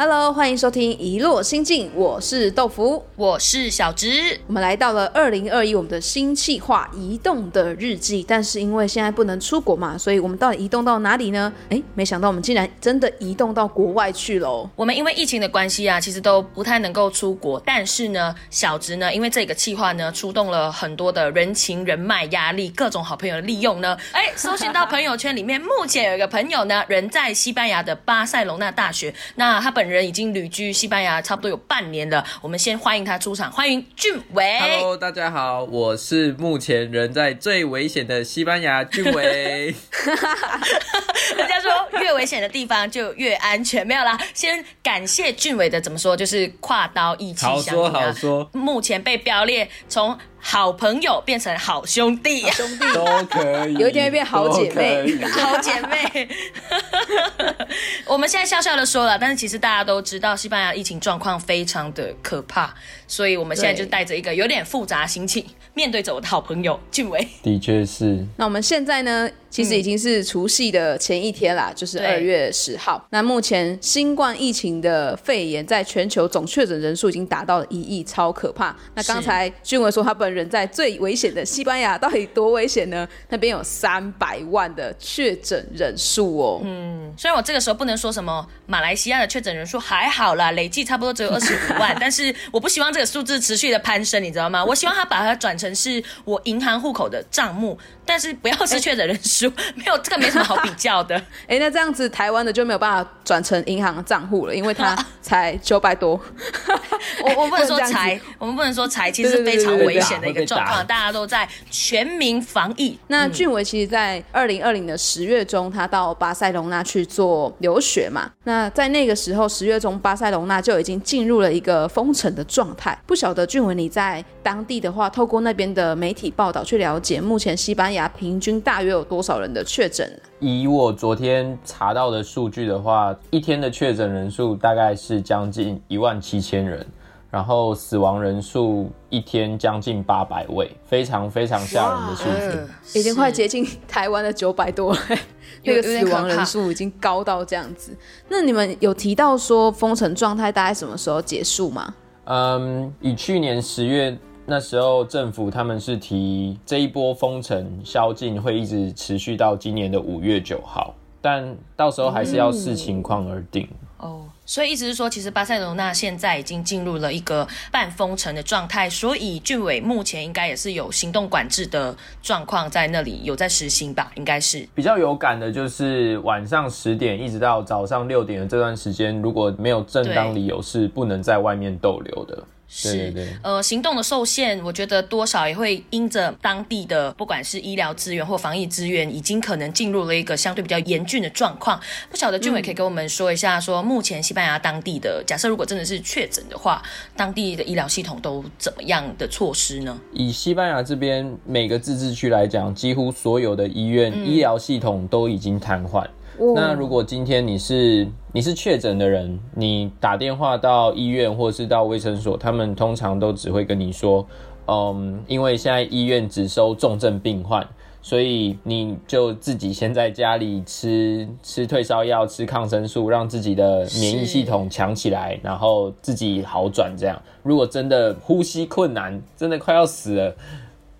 Hello，欢迎收听《一落心境》，我是豆腐。我是小直，我们来到了二零二一，我们的新计划《移动的日记》，但是因为现在不能出国嘛，所以我们到底移动到哪里呢？哎，没想到我们竟然真的移动到国外去喽！我们因为疫情的关系啊，其实都不太能够出国。但是呢，小直呢，因为这个计划呢，出动了很多的人情、人脉、压力，各种好朋友的利用呢，哎，搜寻到朋友圈里面，目前有一个朋友呢，人在西班牙的巴塞隆纳大学，那他本人已经旅居西班牙差不多有半年了。我们先欢迎他出场，欢迎俊伟。Hello，大家好，我是目前人在最危险的西班牙俊伟。人家说越危险的地方就越安全，没有啦。先感谢俊伟的怎么说，就是跨刀义气好说好说，目前被标列从好朋友变成好兄弟，兄弟，都可以，有一天会变好姐妹。好姐妹。我们现在笑笑的说了，但是其实大家都知道，西班牙疫情状况非常的可怕，所以我们现在就带着一个有点复杂心情，面对着我的好朋友俊伟。的确是，那我们现在呢，其实已经是除夕的前一天啦，就是对二月十号。那目前新冠疫情的肺炎在全球总确诊人数已经达到了一亿，超可怕。那刚才俊文说他本人在最危险的西班牙，到底多危险呢？那边有三百万的确诊人数哦。嗯，虽然我这个时候不能说什么马来西亚的确诊人数还好啦，累计差不多只有二十五万，但是我不希望这个数字持续的攀升，你知道吗？我希望他把它转成是我银行户口的账目，但是不要是确诊人数，没有这个没什么好比较的。哎，那这样子台湾的就没有办法转成银行账户了，因为它才九百多。我我不能说不能 这样子财，我们不能说财，其实是非常危险的一个状况，大家都在全民防疫。那俊伟其实，在二零二零的十月中，他到巴塞隆纳去做留学嘛。那在那个时候，十月中，巴塞隆纳就已经进入了一个封城的状态。不晓得俊伟你在当地的话，透过那边的媒体报道去了解，目前西班牙平均大约有多少人的确诊？以我昨天查到的数据的话，一天的确诊人数大概是将近一万七千人，然后死亡人数一天将近八百位，非常非常吓人的数字。已经快接近台湾的九百多了，那个死亡人数已经高到这样子。那你们有提到说封城状态大概什么时候结束吗？嗯，以去年十月那时候政府他们是提这一波封城宵禁会一直持续到今年的五月九号，但到时候还是要视情况而定。哦，所以意思是说，其实巴塞罗那现在已经进入了一个半封城的状态，所以俊伟目前应该也是有行动管制的状况在那里有在实行吧？应该是。比较有感的就是晚上十点一直到早上六点的这段时间，如果没有正当理由，是不能在外面逗留的。对对对，呃，行动的受限，我觉得多少也会因着当地的不管是医疗资源或防疫资源，已经可能进入了一个相对比较严峻的状况。不晓得俊伟可以跟我们说一下说目前西班牙当地的假设，如果真的是确诊的话，当地的医疗系统都怎么样的措施呢？以西班牙这边每个自治区来讲，几乎所有的医院、医疗系统都已经瘫痪。那如果今天你是你是确诊的人，你打电话到医院或是到卫生所，他们通常都只会跟你说，嗯，因为现在医院只收重症病患，所以你就自己先在家里吃吃退烧药、吃抗生素，让自己的免疫系统强起来，然后自己好转。这样，如果真的呼吸困难，真的快要死了，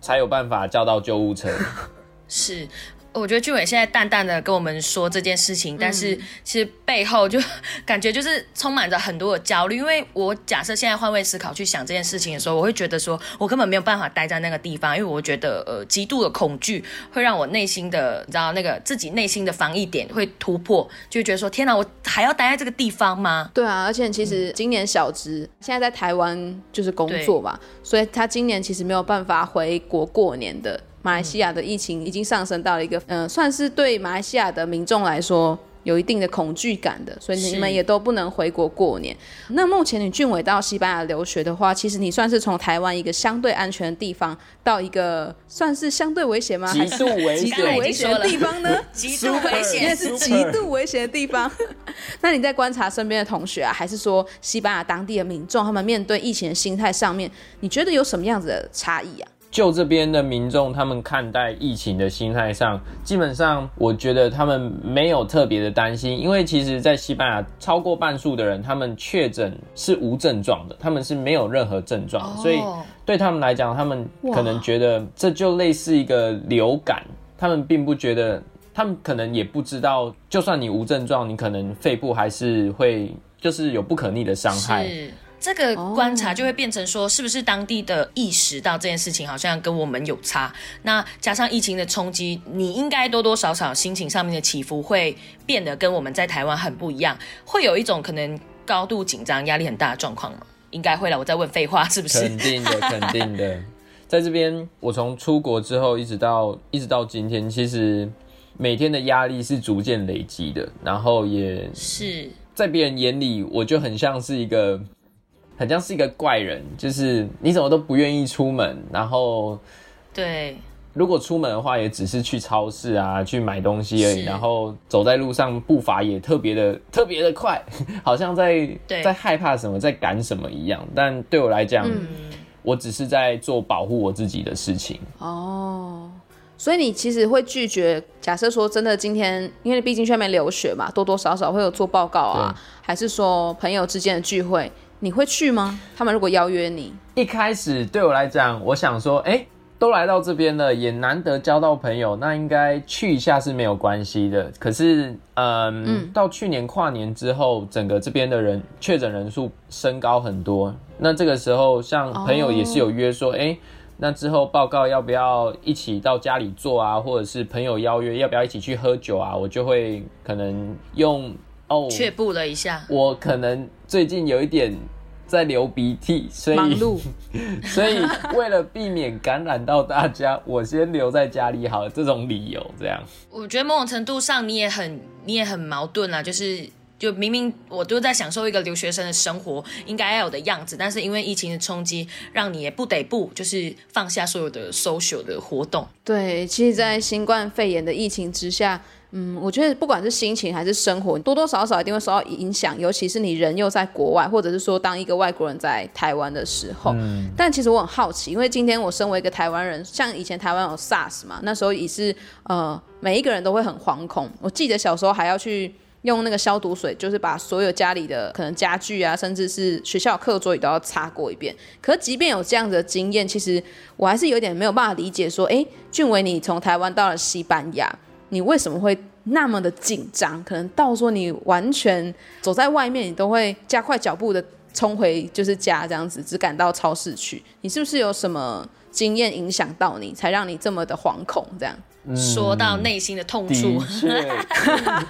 才有办法叫到救护车。是。我觉得俊伟现在淡淡的跟我们说这件事情，但是其实背后就 感觉就是充满着很多的焦虑。因为我假设现在换位思考去想这件事情的时候，我会觉得说我根本没有办法待在那个地方，因为我觉得呃极度的恐惧会让我内心的你知道那个自己内心的防疫点会突破，就会觉得说天哪，我还要待在这个地方吗？对啊，而且其实今年小植现在在台湾就是工作嘛，所以他今年其实没有办法回国过年的。马来西亚的疫情已经上升到了一个，嗯、算是对马来西亚的民众来说有一定的恐惧感的，所以你是们也都不能回国过年。那目前你俊伟到西班牙留学的话，其实你算是从台湾一个相对安全的地方，到一个算是相对危险吗？还是极度危极度，危险的地方呢？极度危险也是极度危险的地方。那你在观察身边的同学啊，还是说西班牙当地的民众，他们面对疫情的心态上面，你觉得有什么样子的差异啊？就这边的民众，他们看待疫情的心态上，基本上我觉得他们没有特别的担心，因为其实，在西班牙超过半数的人，他们确诊是无症状的，他们是没有任何症状的，所以哦对他们来讲，他们可能觉得这就类似一个流感，他们并不觉得，他们可能也不知道，就算你无症状，你可能肺部还是会就是有不可逆的伤害。是这个观察就会变成说，是不是当地的意识到这件事情好像跟我们有差？那加上疫情的冲击，你应该多多少少心情上面的起伏会变得跟我们在台湾很不一样，会有一种可能高度紧张、压力很大的状况吗？应该会了。我在问废话，是不是？肯定的，肯定的。在这边，我从出国之后一直到一直到今天，其实每天的压力是逐渐累积的，然后也是在别人眼里，我就很像是一个，很像是一个怪人，就是你怎么都不愿意出门，然后对，如果出门的话，也只是去超市啊，去买东西而已。然后走在路上，步伐也特别的特别的快，好像在对在害怕什么，在赶什么一样。但对我来讲，嗯我只是在做保护我自己的事情。哦，所以你其实会拒绝。假设说真的，今天因为毕竟去外面留学嘛，多多少少会有做报告啊，还是说朋友之间的聚会，你会去吗？他们如果邀约你，一开始对我来讲，我想说，哎、都来到这边了，也难得交到朋友，那应该去一下是没有关系的。可是，嗯，到去年跨年之后，整个这边的人确诊人数升高很多。那这个时候，像朋友也是有约说，哎、那之后报告要不要一起到家里做啊？或者是朋友邀约要不要一起去喝酒啊？我就会可能用哦，却步了一下。我可能最近有一点在流鼻涕，所以忙碌，所以为了避免感染到大家，我先留在家里好了。这种理由这样，我觉得某种程度上你也很你也很矛盾啊，就是就明明我都在享受一个留学生的生活应该要有的样子，但是因为疫情的冲击，让你也不得不就是放下所有的 social 的活动。对，其实，在新冠肺炎的疫情之下，嗯，我觉得不管是心情还是生活，多多少少一定会受到影响，尤其是你人又在国外，或者是说当一个外国人在台湾的时候。嗯但其实我很好奇，因为今天我身为一个台湾人，像以前台湾有 SARS 嘛，那时候也是呃每一个人都会很惶恐。我记得小时候还要去。用那个消毒水，就是把所有家里的可能家具啊，甚至是学校课桌椅都要擦过一遍。可即便有这样子的经验，其实我还是有点没有办法理解，说，哎，俊伟，你从台湾到了西班牙，你为什么会那么的紧张？可能到说你完全走在外面，你都会加快脚步的冲回就是家这样子，只赶到超市去。你是不是有什么经验影响到你，才让你这么的惶恐？这样？说到内心的痛的处，确，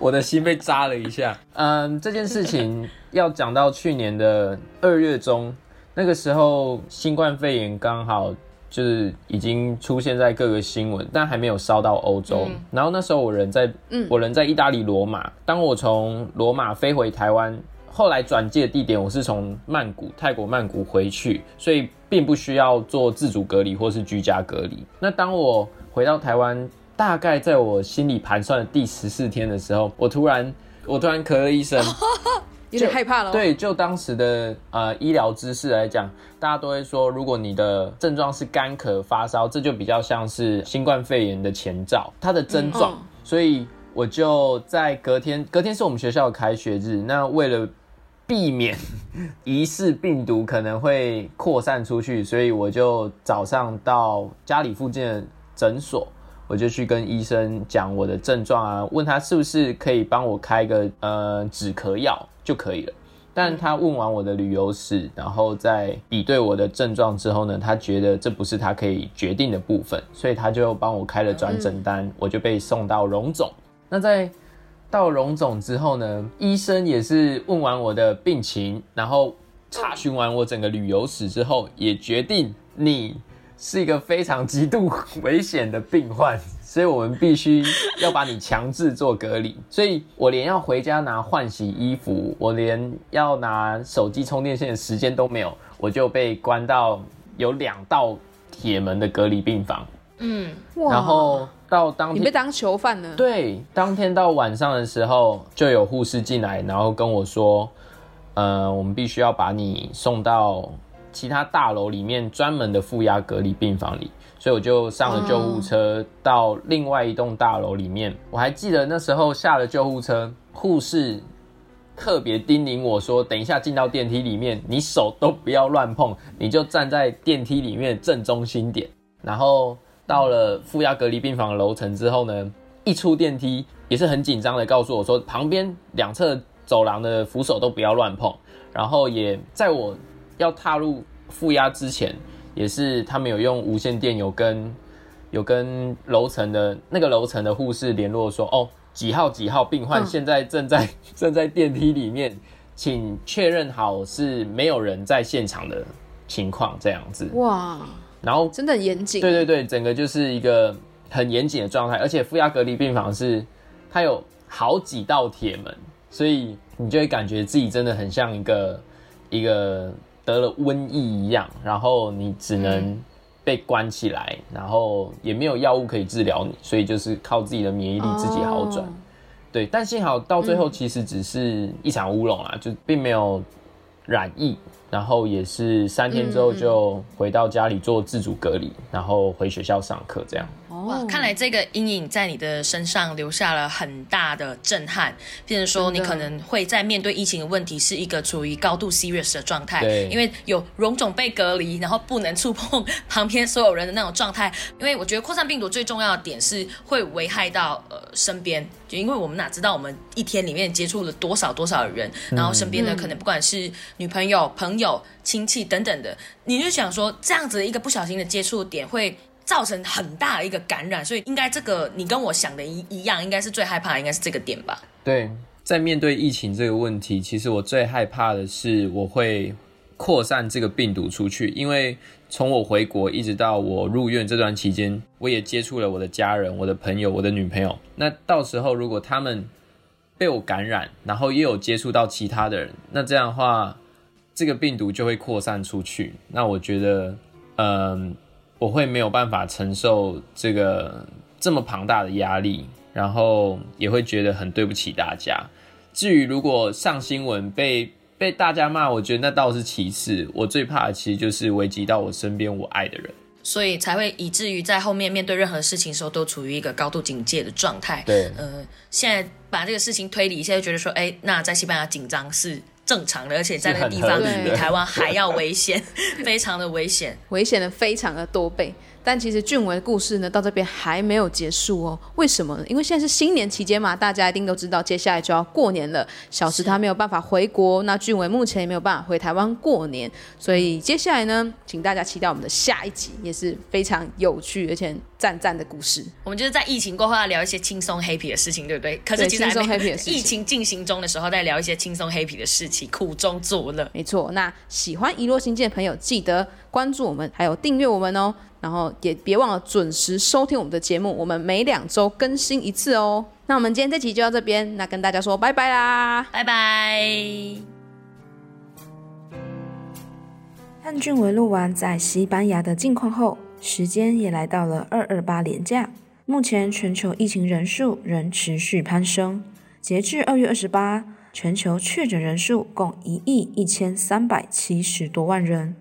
我的心被扎了一下。嗯，这件事情要讲到去年的二月中，那个时候新冠肺炎刚好就是已经出现在各个新闻，但还没有烧到欧洲。然后那时候我人在，我人在意大利罗马。当我从罗马飞回台湾，后来转机的地点我是从曼谷，泰国曼谷回去，所以并不需要做自主隔离或是居家隔离。那当我回到台湾，大概在我心里盘算的第十四天的时候，我突然我突然咳了一声。有点害怕了。，对，就当时的呃医疗知识来讲，大家都会说，如果你的症状是干咳、发烧，这就比较像是新冠肺炎的前兆，它的症状。嗯所以我就在隔天，隔天是我们学校的开学日，那为了避免疑似病毒可能会扩散出去，所以我就早上到家里附近的诊所，我就去跟医生讲我的症状啊，问他是不是可以帮我开个呃止咳药就可以了。但他问完我的旅游史，然后在比对我的症状之后呢，他觉得这不是他可以决定的部分，所以他就帮我开了转诊单，我就被送到荣总。那在到荣总之后呢，医生也是问完我的病情，然后查询完我整个旅游史之后，也决定你是一个非常极度危险的病患，所以我们必须要把你强制做隔离。所以我连要回家拿换洗衣服，我连要拿手机充电线的时间都没有，我就被关到有两道铁门的隔离病房。嗯，然后到当天你被当囚犯了。对，当天到晚上的时候，就有护士进来，然后跟我说，呃，我们必须要把你送到其他大楼里面专门的负压隔离病房里，所以我就上了救护车到另外一栋大楼里面。我还记得那时候下了救护车，护士特别叮咛我说，等一下进到电梯里面，你手都不要乱碰，你就站在电梯里面正中心点，然后。到了负压隔离病房楼层之后呢，一出电梯也是很紧张的，告诉我说旁边两侧走廊的扶手都不要乱碰。然后也在我要踏入负压之前，也是他们有用无线电有跟有跟楼层的那个楼层的护士联络说，哦几号几号病患现在正在、正在电梯里面，请确认好是没有人在现场的情况这样子。哇，然后真的很严谨。对对对，整个就是一个很严谨的状态，而且负压隔离病房是它有好几道铁门，所以你就会感觉自己真的很像一个一个得了瘟疫一样，然后你只能被关起来，然后也没有药物可以治疗你，所以就是靠自己的免疫力自己好转。哦。对，但幸好到最后其实只是一场乌龙啊，就并没有染疫，然后也是三天之后就回到家里做自主隔离，然后回学校上课这样。哇，哦，看来这个阴影在你的身上留下了很大的震撼，变成说你可能会在面对疫情的问题是一个处于高度 serious 的状态，对因为有荣总被隔离，然后不能触碰旁边所有人的那种状态。因为我觉得扩散病毒最重要的点是会危害到呃身边，就因为我们哪知道我们一天里面接触了多少多少人，然后身边的可能不管是女朋友、朋友、亲戚等等的，你就想说这样子一个不小心的接触点会。造成很大的一个感染，所以应该这个你跟我想的一一样，应该是最害怕应该是这个点吧？对，在面对疫情这个问题，其实我最害怕的是我会扩散这个病毒出去，因为从我回国一直到我入院这段期间，我也接触了我的家人、我的朋友、我的女朋友。那到时候如果他们被我感染，然后又有接触到其他的人，那这样的话，这个病毒就会扩散出去。那我觉得，嗯，我会没有办法承受这个这么庞大的压力，然后也会觉得很对不起大家。至于如果上新闻被被大家骂，我觉得那倒是其次。我最怕的其实就是危及到我身边我爱的人。所以才会以至于在后面面对任何事情的时候都处于一个高度警戒的状态。对呃，现在把这个事情推理一下，就觉得说，哎，那在西班牙紧张是正常的，而且在那个地方比台湾还要危险，非常的危险。危险的非常的多倍。但其实俊文的故事呢，到这边还没有结束哦。为什么呢？因为现在是新年期间嘛，大家一定都知道，接下来就要过年了。小石他没有办法回国，那俊文目前也没有办法回台湾过年，所以接下来呢，请大家期待我们的下一集，也是非常有趣而且赞赞的故事。我们就是在疫情过后要聊一些轻松 happy 的事情，对不对？可是对其实还轻松没 happy 的事情疫情进行中的时候，再聊一些轻松 happy 的事情，苦中作乐。没错，那喜欢遗落新建的朋友，记得关注我们，还有订阅我们哦。然后也别忘了准时收听我们的节目，我们每两周更新一次哦。那我们今天这集就到这边，那跟大家说拜拜啦。拜拜。和俊伟录完在西班牙的近况后，时间也来到了二二八连假。目前全球疫情人数仍持续攀升，截至二月二十八，全球确诊人数共一亿一千三百七十多万人。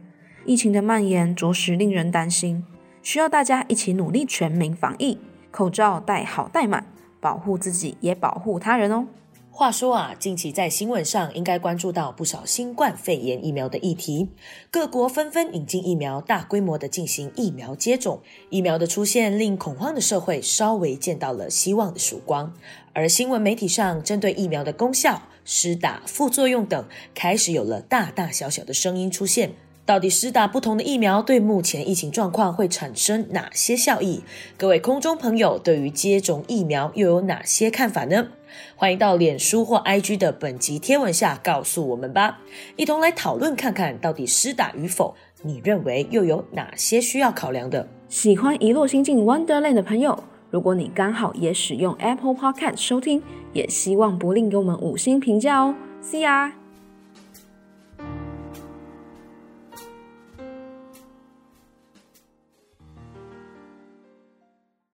疫情的蔓延着实令人担心，需要大家一起努力，全民防疫，口罩戴好戴满，保护自己也保护他人哦。话说啊，近期在新闻上应该关注到不少新冠肺炎疫苗的议题，各国纷纷引进疫苗，大规模的进行疫苗接种。疫苗的出现令恐慌的社会稍微见到了希望的曙光，而新闻媒体上针对疫苗的功效、施打、副作用等，开始有了大大小小的声音出现。到底施打不同的疫苗对目前疫情状况会产生哪些效益？各位空中朋友对于接种疫苗又有哪些看法呢？欢迎到脸书或 IG 的本集贴文下告诉我们吧，一同来讨论看看到底施打与否你认为又有哪些需要考量的？喜欢一落心境 Wonderland 的朋友，如果你刚好也使用 Apple Podcast 收听，也希望不吝给我们五星评价哦。See ya。